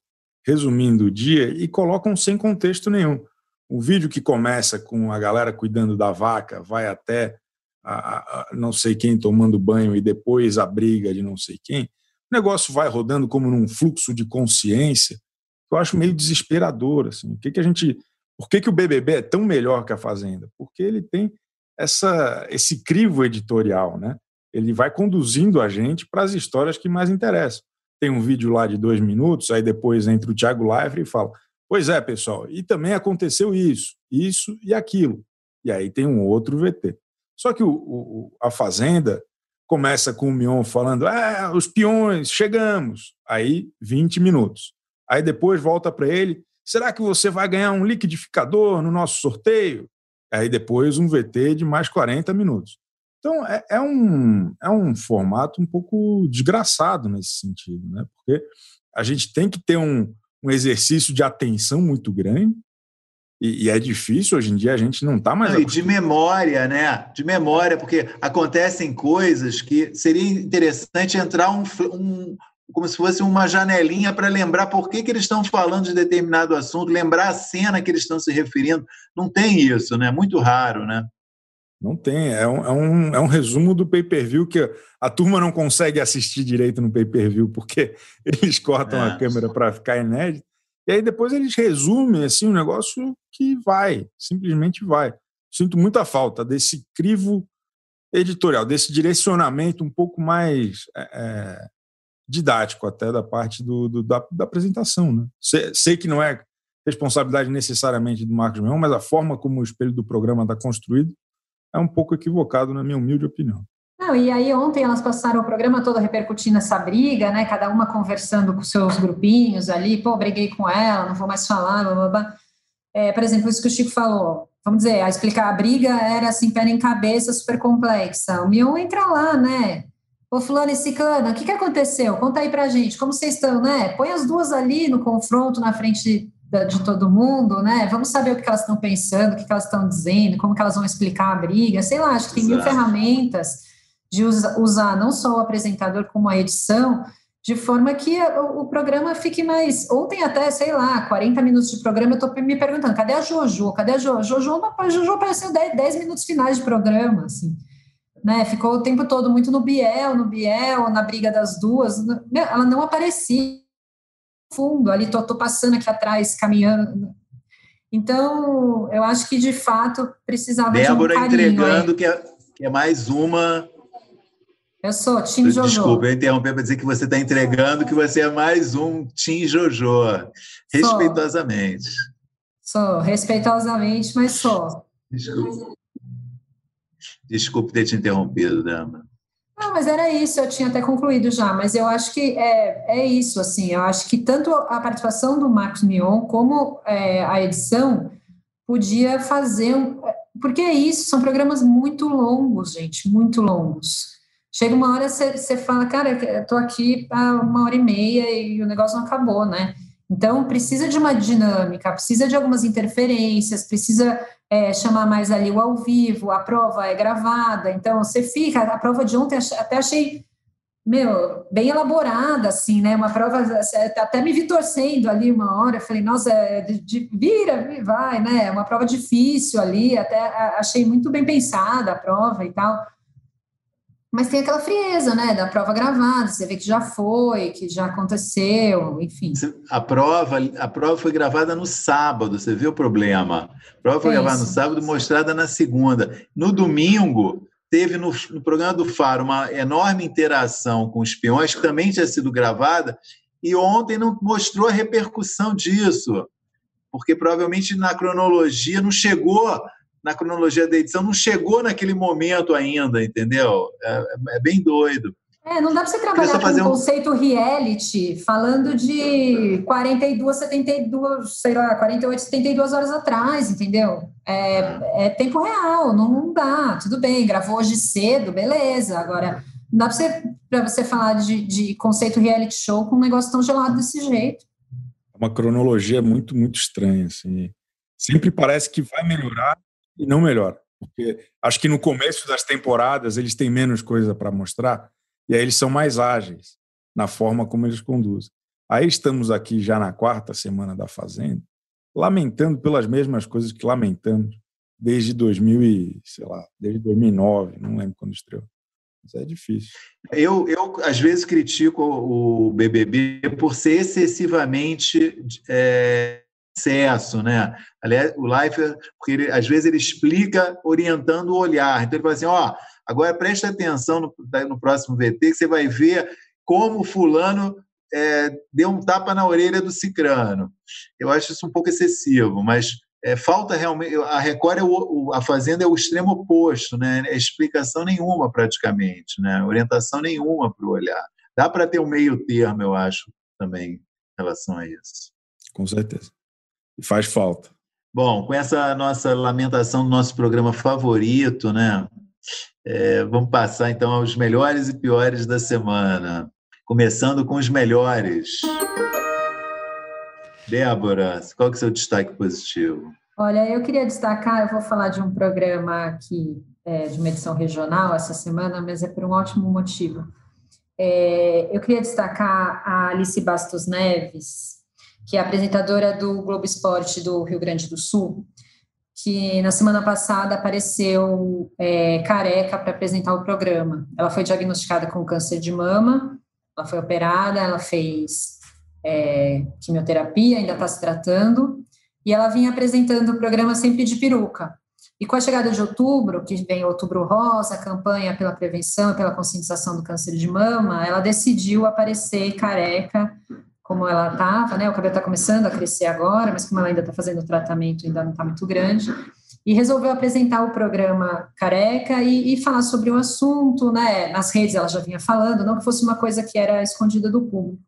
resumindo o dia e colocam sem contexto nenhum. O vídeo que começa com a galera cuidando da vaca vai até a, a, não sei quem tomando banho e depois a briga de não sei quem. O negócio vai rodando como num fluxo de consciência que eu acho meio desesperador. Assim. O que, que a gente, por que, que o BBB é tão melhor que a Fazenda? Porque ele tem essa, esse crivo editorial, né? Ele vai conduzindo a gente para as histórias que mais interessam. Tem um vídeo lá de dois minutos, aí depois entra o Thiago Leifert e fala: Pois é, pessoal, e também aconteceu isso, isso e aquilo. E aí tem um outro VT. Só que o, o, a Fazenda começa com o Mion falando: Ah, os peões, chegamos. Aí 20 minutos. Aí depois volta para ele: Será que você vai ganhar um liquidificador no nosso sorteio? Aí depois um VT de mais 40 minutos. Então, é, é, um, é um formato um pouco desgraçado nesse sentido, né? porque a gente tem que ter um, um exercício de atenção muito grande, e, e, é difícil hoje em dia, a gente não está mais.
Não, e de memória, né? De memória, porque acontecem coisas que seria interessante entrar um, um como se fosse uma janelinha para lembrar por que, que eles estão falando de determinado assunto, lembrar a cena que eles estão se referindo. Não tem isso, né? Muito raro, né?
Não tem. É um, é um, é um resumo do pay-per-view que a turma não consegue assistir direito no pay-per-view porque eles cortam é. a câmera para ficar inédito. E aí depois eles resumem assim um negócio que vai, simplesmente vai. Sinto muita falta desse crivo editorial, desse direcionamento um pouco mais é, é didático até da parte do, do da, da, apresentação. Né? Sei, sei, que não é responsabilidade necessariamente do Marcos Mion, mas a forma como o espelho do programa está construído é um pouco equivocado, na minha humilde opinião.
Não, e aí ontem elas passaram o programa todo repercutindo essa briga, né? Cada uma conversando com seus grupinhos ali, pô, briguei com ela, não vou mais falar, blá, blá, blá. É, por exemplo, isso que o Chico falou, vamos dizer, a explicar a briga era assim, pé em cabeça, super complexa. O Mion entra lá, né? Ô, fulano e ciclano, o que, que aconteceu? Conta aí pra gente, como vocês estão, né? Põe as duas ali no confronto, na frente de todo mundo, né? Vamos saber o que elas estão pensando, o que elas estão dizendo, como que elas vão explicar a briga, sei lá, acho que tem Exato. mil ferramentas de usar não só o apresentador como a edição, de forma que o, programa fique mais. Ontem, até, sei lá, 40 minutos de programa, eu estou me perguntando: cadê a Jojo? Cadê a Jojo? Jojo, a Jojo apareceu 10, 10 minutos finais de programa, assim. Né? Ficou o tempo todo muito no Biel, no Biel, na briga das duas. Ela não aparecia fundo, ali tô, tô passando aqui atrás, caminhando. Então, eu acho que de fato precisava
Débora de um entregando que é, que é mais uma.
Eu sou Tim Jojo.
Desculpa, eu interrompi para dizer que você está entregando que você é mais um Tim Jojo. Respeitosamente.
Sou, sou respeitosamente, mas sou.
Desculpe. Desculpe ter te interrompido, Débora.
Não, mas era isso, eu tinha até concluído já, mas eu acho que é, é isso, assim, eu acho que tanto a participação do Marcos Mion como é, a edição podia fazer, um, porque é isso, são programas muito longos, gente, muito longos. Chega uma hora você fala, cara, eu tô aqui há uma hora e meia e o negócio não acabou, né? Então, precisa de uma dinâmica, precisa de algumas interferências, precisa é, chamar mais ali o ao vivo, a prova é gravada, então você fica, a prova de ontem até achei, meu, bem elaborada, assim, né, uma prova, até me vi torcendo ali uma hora, falei, nossa, é de, de, vira, vai, né, uma prova difícil ali, até achei muito bem pensada a prova e tal, mas tem aquela frieza, né, da prova gravada, você vê que já foi, que já aconteceu, enfim.
A prova, a prova foi gravada no sábado, você viu o problema? A prova foi é gravada no sábado, mostrada na segunda. No domingo, teve no, no, programa do Faro uma enorme interação com os peões, que também tinha sido gravada, e ontem não mostrou a repercussão disso, porque provavelmente na cronologia não chegou na cronologia da edição, não chegou naquele momento ainda, entendeu? É, é bem doido.
É, não dá para você trabalhar com o um... conceito reality falando de 42, 72, sei lá, 48, 72 horas atrás, entendeu? É, é tempo real, não, não, dá. Tudo bem, gravou hoje cedo, beleza. Agora, não dá para você, você falar de, de conceito reality show com um negócio tão gelado desse jeito.
Uma cronologia muito, muito estranha, assim. Sempre parece que vai melhorar e não melhora. Porque acho que no começo das temporadas eles têm menos coisa para mostrar e aí eles são mais ágeis na forma como eles conduzem. Aí estamos aqui já na quarta semana da Fazenda, lamentando pelas mesmas coisas que lamentamos desde 2000 e, sei lá, desde 2009, não lembro quando estreou. Mas é difícil.
Eu, eu às vezes critico o BBB por ser excessivamente é, excesso, né? Aliás, o Leifert, porque ele, às vezes ele explica orientando o olhar. Então ele fala assim, ó, oh, Agora, preste atenção no, no próximo VT, que você vai ver como fulano é, deu um tapa na orelha do cicrano. Eu acho isso um pouco excessivo, mas é, falta realmente. A Record, é o, a Fazenda é o extremo oposto, né? É explicação nenhuma, praticamente, né? orientação nenhuma para o olhar. Dá para ter um meio termo, eu acho, também, em relação a isso.
Com certeza. E faz falta.
Bom, com essa nossa lamentação do nosso programa favorito, né? É, vamos passar então aos melhores e piores da semana. Começando com os melhores. Débora, qual que é o seu destaque positivo?
Olha, eu queria destacar, eu vou falar de um programa aqui, é, de uma edição regional essa semana, mas é por um ótimo motivo. É, eu queria destacar a Alice Bastos Neves, que é apresentadora do Globo Esporte do Rio Grande do Sul, que na semana passada apareceu é, careca para apresentar o programa. Ela foi diagnosticada com câncer de mama, ela foi operada, ela fez é, quimioterapia, ainda está se tratando, e ela vinha apresentando o programa sempre de peruca. E com a chegada de outubro, que vem outubro rosa, campanha pela prevenção e pela conscientização do câncer de mama, ela decidiu aparecer careca como ela estava, né? O cabelo está começando a crescer agora, mas como ela ainda está fazendo o tratamento, ainda não está muito grande. E resolveu apresentar o programa Careca e, e, falar sobre o assunto, né? Nas redes ela já vinha falando, não que fosse uma coisa que era escondida do público.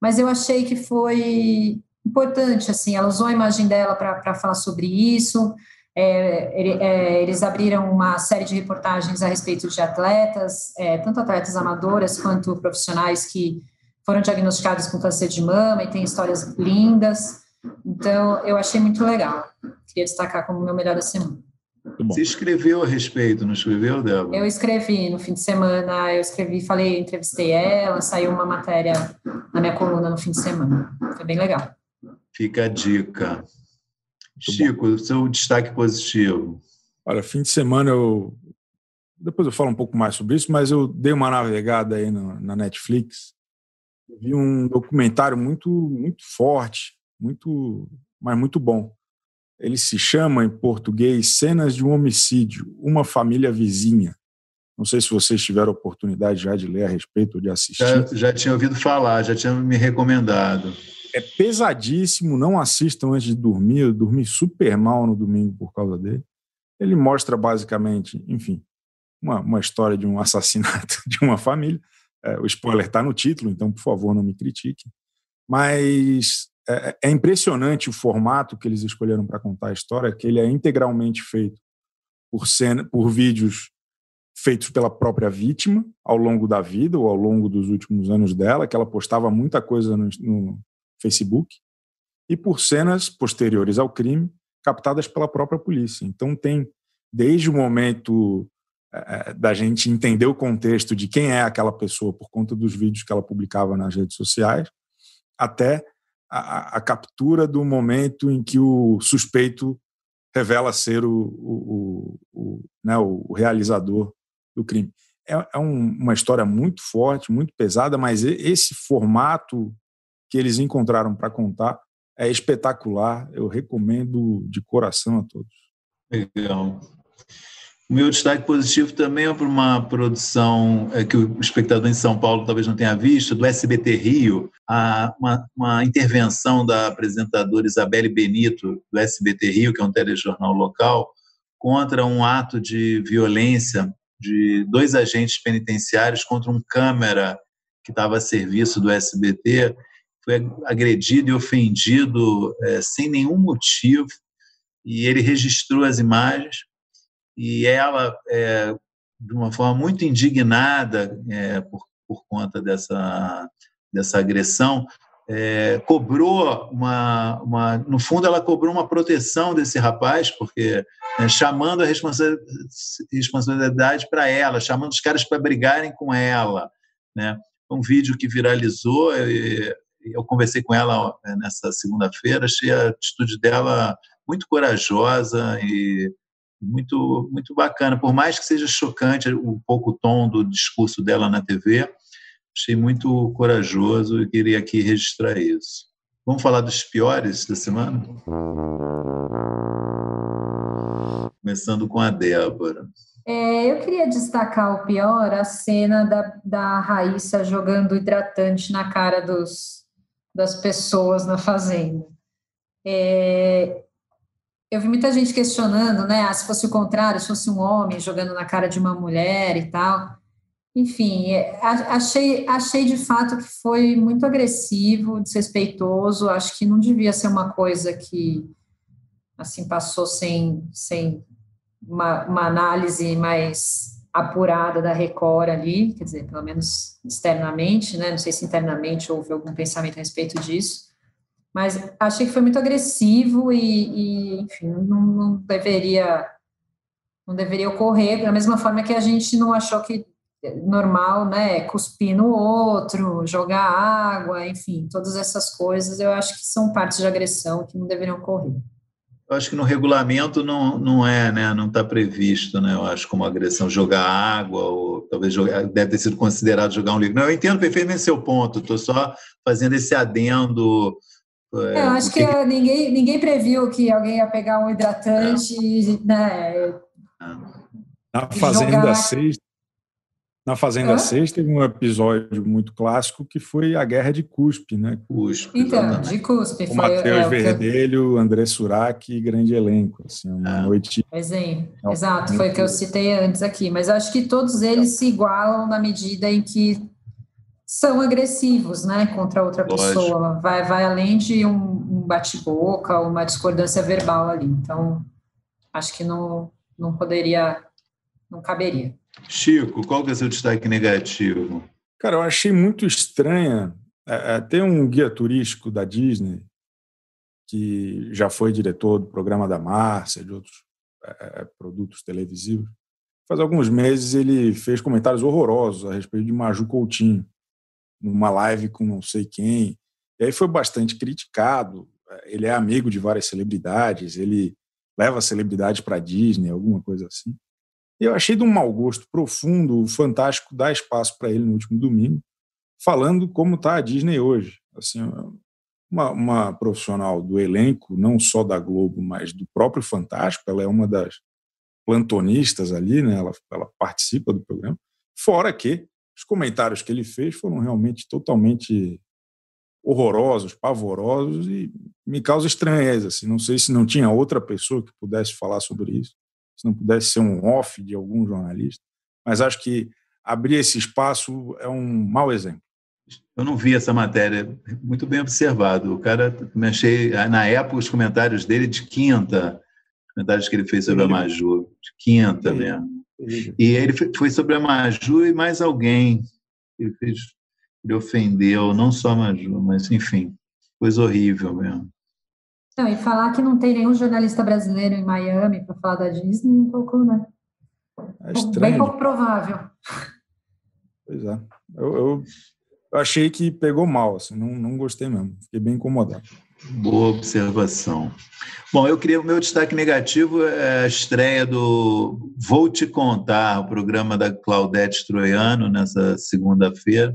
Mas eu achei que foi importante, assim, ela usou a imagem dela para falar sobre isso. É, é, eles abriram uma série de reportagens a respeito de atletas, é, tanto atletas amadoras quanto profissionais que foram diagnosticados com câncer de mama e tem histórias lindas. Então, eu achei muito legal. Queria destacar como meu melhor da semana.
Você escreveu a respeito, não escreveu, Débora?
Eu escrevi no fim de semana, eu escrevi, falei, entrevistei ela, saiu uma matéria na minha coluna no fim de semana. Foi bem legal.
Fica a dica. Muito Chico, bom. seu destaque positivo.
Olha, fim de semana eu. Depois eu falo um pouco mais sobre isso, mas eu dei uma navegada aí na Netflix vi um documentário muito muito forte, muito mas muito bom. Ele se chama em português Cenas de um homicídio, uma família vizinha. Não sei se vocês tiveram oportunidade já de ler a respeito ou de assistir.
Já, já tinha ouvido falar, já tinha me recomendado.
É pesadíssimo, não assistam antes de dormir. Eu dormi super mal no domingo por causa dele. Ele mostra basicamente, enfim, uma, uma história de um assassinato de uma família é, o spoiler está no título, então, por favor, não me critique. Mas é, é impressionante o formato que eles escolheram para contar a história, que ele é integralmente feito por, cena, por vídeos feitos pela própria vítima ao longo da vida ou ao longo dos últimos anos dela, que ela postava muita coisa no, no Facebook, e por cenas posteriores ao crime, captadas pela própria polícia. Então tem desde o momento da gente entender o contexto de quem é aquela pessoa por conta dos vídeos que ela publicava nas redes sociais, até a, a captura do momento em que o suspeito revela ser o, o, o, né, o realizador do crime. É, é um, uma história muito forte, muito pesada, mas esse formato que eles encontraram para contar é espetacular. Eu recomendo de coração a todos.
Legal. O meu destaque positivo também é para uma produção é, que o espectador em São Paulo talvez não tenha visto, do SBT Rio, uma, uma, intervenção da apresentadora Isabelle Benito, do SBT Rio, que é um telejornal local, contra um ato de violência de dois agentes penitenciários contra um câmera que estava a serviço do SBT, foi agredido e ofendido é, sem nenhum motivo, e ele registrou as imagens, e ela, é, de uma forma muito indignada é, por, por conta dessa, dessa agressão, é, cobrou uma, uma, no fundo ela cobrou uma proteção desse rapaz porque é, chamando a responsabilidade para ela chamando os caras para brigarem com ela né. Um vídeo que viralizou e, eu conversei com ela é, nessa segunda-feira achei a atitude dela muito corajosa e muito muito bacana por mais que seja chocante um pouco o tom do discurso dela na TV Achei muito corajoso e queria aqui registrar isso. Vamos falar dos piores da semana? Começando com a Débora.
É, eu queria destacar o pior, a cena da, da Raíssa jogando hidratante na cara dos, das pessoas na fazenda. É, eu vi muita gente questionando, né? Ah, se fosse o contrário, se fosse um homem jogando na cara de uma mulher e tal enfim, é, achei, achei de fato que foi muito agressivo, desrespeitoso. Acho que não devia ser uma coisa que assim passou sem, sem uma, uma análise mais apurada da Record ali, quer dizer, pelo menos externamente, né? Não sei se internamente houve algum pensamento a respeito disso, mas achei que foi muito agressivo e, e enfim, não, não deveria não deveria ocorrer da mesma forma que a gente não achou que normal, né? Cuspir no outro, jogar água, enfim, todas essas coisas eu acho que são partes de agressão que não deveriam ocorrer.
Eu acho que no regulamento não, não é, né? Não está previsto, né? Eu acho como agressão jogar água ou talvez jogar, deve ter sido considerado jogar um livro. Não, eu entendo perfeitamente seu ponto. Estou só fazendo esse adendo.
É, eu acho porque... que ninguém, ninguém previu que alguém ia pegar um hidratante, é. né?
Na Fazenda 6 na Fazenda Hã? 6 teve um episódio muito clássico que foi a Guerra de Cuspe, né?
Cuspe. Então, de Cuspe.
O Matheus é, Verdelho, André Surak e grande elenco. Assim, uma
ah.
noite.
Exemplo. É, Exato, foi o que eu citei antes aqui. Mas acho que todos eles se igualam na medida em que são agressivos, né, contra outra Lógico. pessoa. Vai, vai além de um, um bate-boca, uma discordância verbal ali. Então, acho que não, não poderia, não caberia.
Chico, qual que é o seu destaque negativo?
Cara, eu achei muito estranha. É, é, tem um guia turístico da Disney que já foi diretor do programa da Márcia, de outros é, é, produtos televisivos. Faz alguns meses ele fez comentários horrorosos a respeito de Maju Coutinho, numa live com não sei quem. E aí foi bastante criticado. Ele é amigo de várias celebridades, ele leva celebridades para a Disney, alguma coisa assim. Eu achei de um mau gosto profundo, fantástico, dar espaço para ele no último domingo, falando como está a Disney hoje. Assim, uma, uma, profissional do elenco, não só da Globo, mas do próprio Fantástico, ela é uma das plantonistas ali, né? ela, ela participa do programa. Fora que os comentários que ele fez foram realmente totalmente horrorosos, pavorosos e me causa estranheza. Assim, não sei se não tinha outra pessoa que pudesse falar sobre isso se não pudesse ser um off de algum jornalista, mas acho que abrir esse espaço é um mau exemplo.
Eu não vi essa matéria, muito bem observado. O cara, me achei, na época, os comentários dele de quinta, os comentários que ele fez sobre a Maju, de quinta mesmo. E ele foi sobre a Maju e mais alguém. Ele, fez, ele ofendeu, não só a Maju, mas enfim, coisa horrível mesmo.
Não, e falar que não tem nenhum jornalista brasileiro em Miami para falar da Disney, um pouco, né? É estranho. Bem pouco provável.
Pois é. Eu, eu, eu, achei que pegou mal, assim, não, não gostei mesmo. Fiquei bem incomodado.
Boa observação. Bom, eu queria o meu destaque negativo é a estreia do Vou Te Contar, o programa da Claudete Troiano, nessa segunda-feira.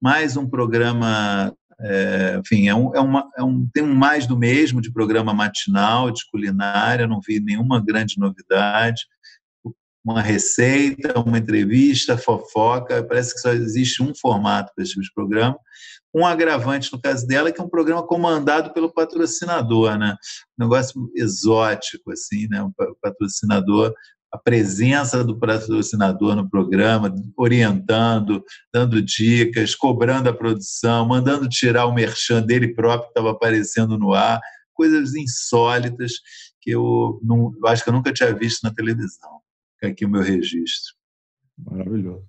Mais um programa é, enfim, é um, é, uma, é um, tem um mais do mesmo de programa matinal, de culinária, não vi nenhuma grande novidade. uma receita, uma entrevista, fofoca. Parece que só existe um formato para esse tipo de programa. Um agravante no caso dela, que é um programa comandado pelo patrocinador, né? Um negócio exótico, assim, né? O patrocinador, a presença do patrocinador no programa, orientando, dando dicas, cobrando a produção, mandando tirar o merchan dele próprio que estava aparecendo no ar, coisas insólitas que eu, não, eu acho que eu nunca tinha visto na televisão. Fica aqui o meu registro.
Maravilhoso.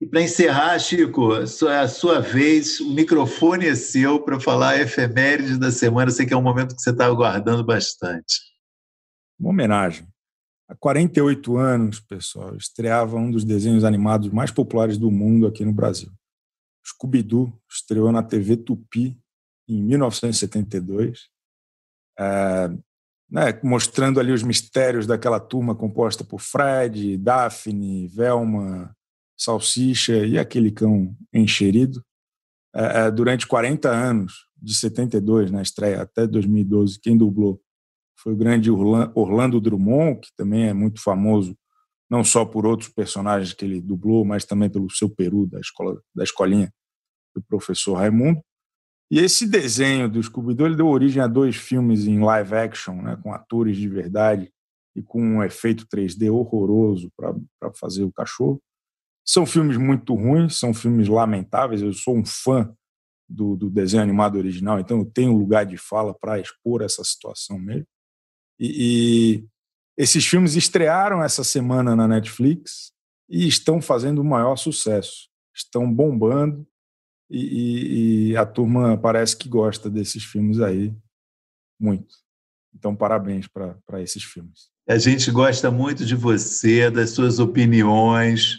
E para encerrar, Chico, sua, a sua vez, o microfone é seu para falar a efeméride da semana. Eu sei que é um momento que você está aguardando bastante.
Uma homenagem. Há 48 anos, pessoal, estreava um dos desenhos animados mais populares do mundo aqui no Brasil. Scooby-Doo estreou na TV Tupi em 1972, é, né, mostrando ali os mistérios daquela turma composta por Fred, Daphne, Velma, Salsicha e aquele cão encherido. É, é, durante 40 anos, de 72 na estreia até 2012, quem dublou foi o grande Orlando Drummond, que também é muito famoso não só por outros personagens que ele dublou, mas também pelo seu peru da escola da escolinha do professor Raimundo. E esse desenho do Scooby-Doo deu origem a dois filmes em live action, né, com atores de verdade e com um efeito 3D horroroso para fazer o cachorro. São filmes muito ruins, são filmes lamentáveis. Eu sou um fã do, do desenho animado original, então eu tenho lugar de fala para expor essa situação mesmo. E, e esses filmes estrearam essa semana na Netflix e estão fazendo o maior sucesso. Estão bombando e, e, e, a turma parece que gosta desses filmes aí muito. Então, parabéns para esses filmes.
A gente gosta muito de você, das suas opiniões,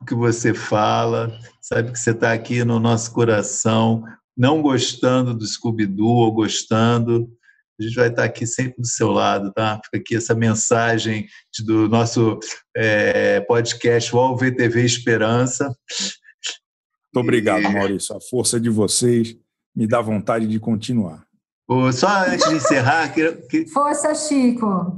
o que você fala, sabe que você está aqui no nosso coração, não gostando do Scooby-Doo ou gostando, a gente vai estar aqui sempre do seu lado, tá? Fica aqui essa mensagem do nosso é, podcast UOL VTV Esperança.
Muito obrigado, Maurício. A força de vocês me dá vontade de continuar.
Só antes de encerrar...
Que... Força, Chico!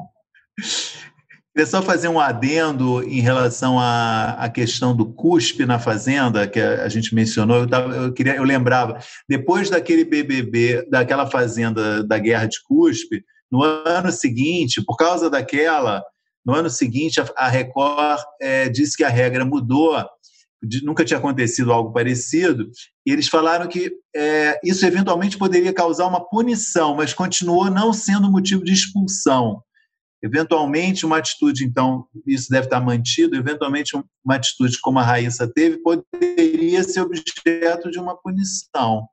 Queria só fazer um adendo em relação à, à questão do cuspe na fazenda, que a, a gente mencionou. Eu, tava, eu, queria, eu lembrava, depois daquele BBB, daquela fazenda da guerra de cuspe, no ano seguinte, por causa daquela, no ano seguinte, a, a Record é, disse que a regra mudou, de, nunca tinha acontecido algo parecido, e eles falaram que é, isso eventualmente poderia causar uma punição, mas continuou não sendo motivo de expulsão. Eventualmente, uma atitude, então, isso deve estar mantido, eventualmente, uma atitude como a Raíssa teve poderia ser objeto de uma punição.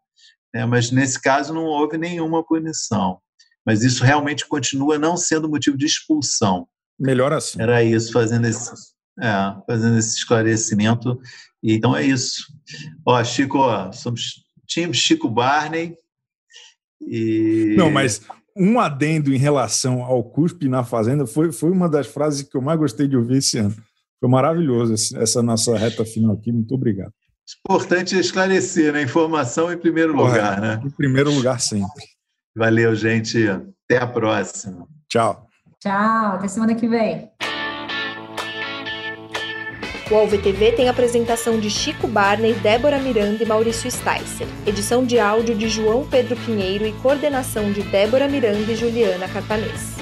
Né? Mas, nesse caso, não houve nenhuma punição. Mas isso realmente continua não sendo motivo de expulsão.
Melhor assim.
Era isso, fazendo esse, é, fazendo esse esclarecimento. E, então, é isso. Ó, Chico, ó, somos time Chico Barney. E...
Não, mas um adendo em relação ao cuspe na fazenda foi, foi uma das frases que eu mais gostei de ouvir esse ano. Foi maravilhoso essa nossa reta final aqui. Muito obrigado.
Importante esclarecer, né? Informação em primeiro lugar, né?
Em primeiro lugar, sempre.
Valeu, gente. Até a próxima.
Tchau.
Tchau. Até semana que vem.
O AlvTV tem apresentação de Chico Barney, Débora Miranda e Maurício Sticer. Edição de áudio de João Pedro Pinheiro e coordenação de Débora Miranda e Juliana Carpanês.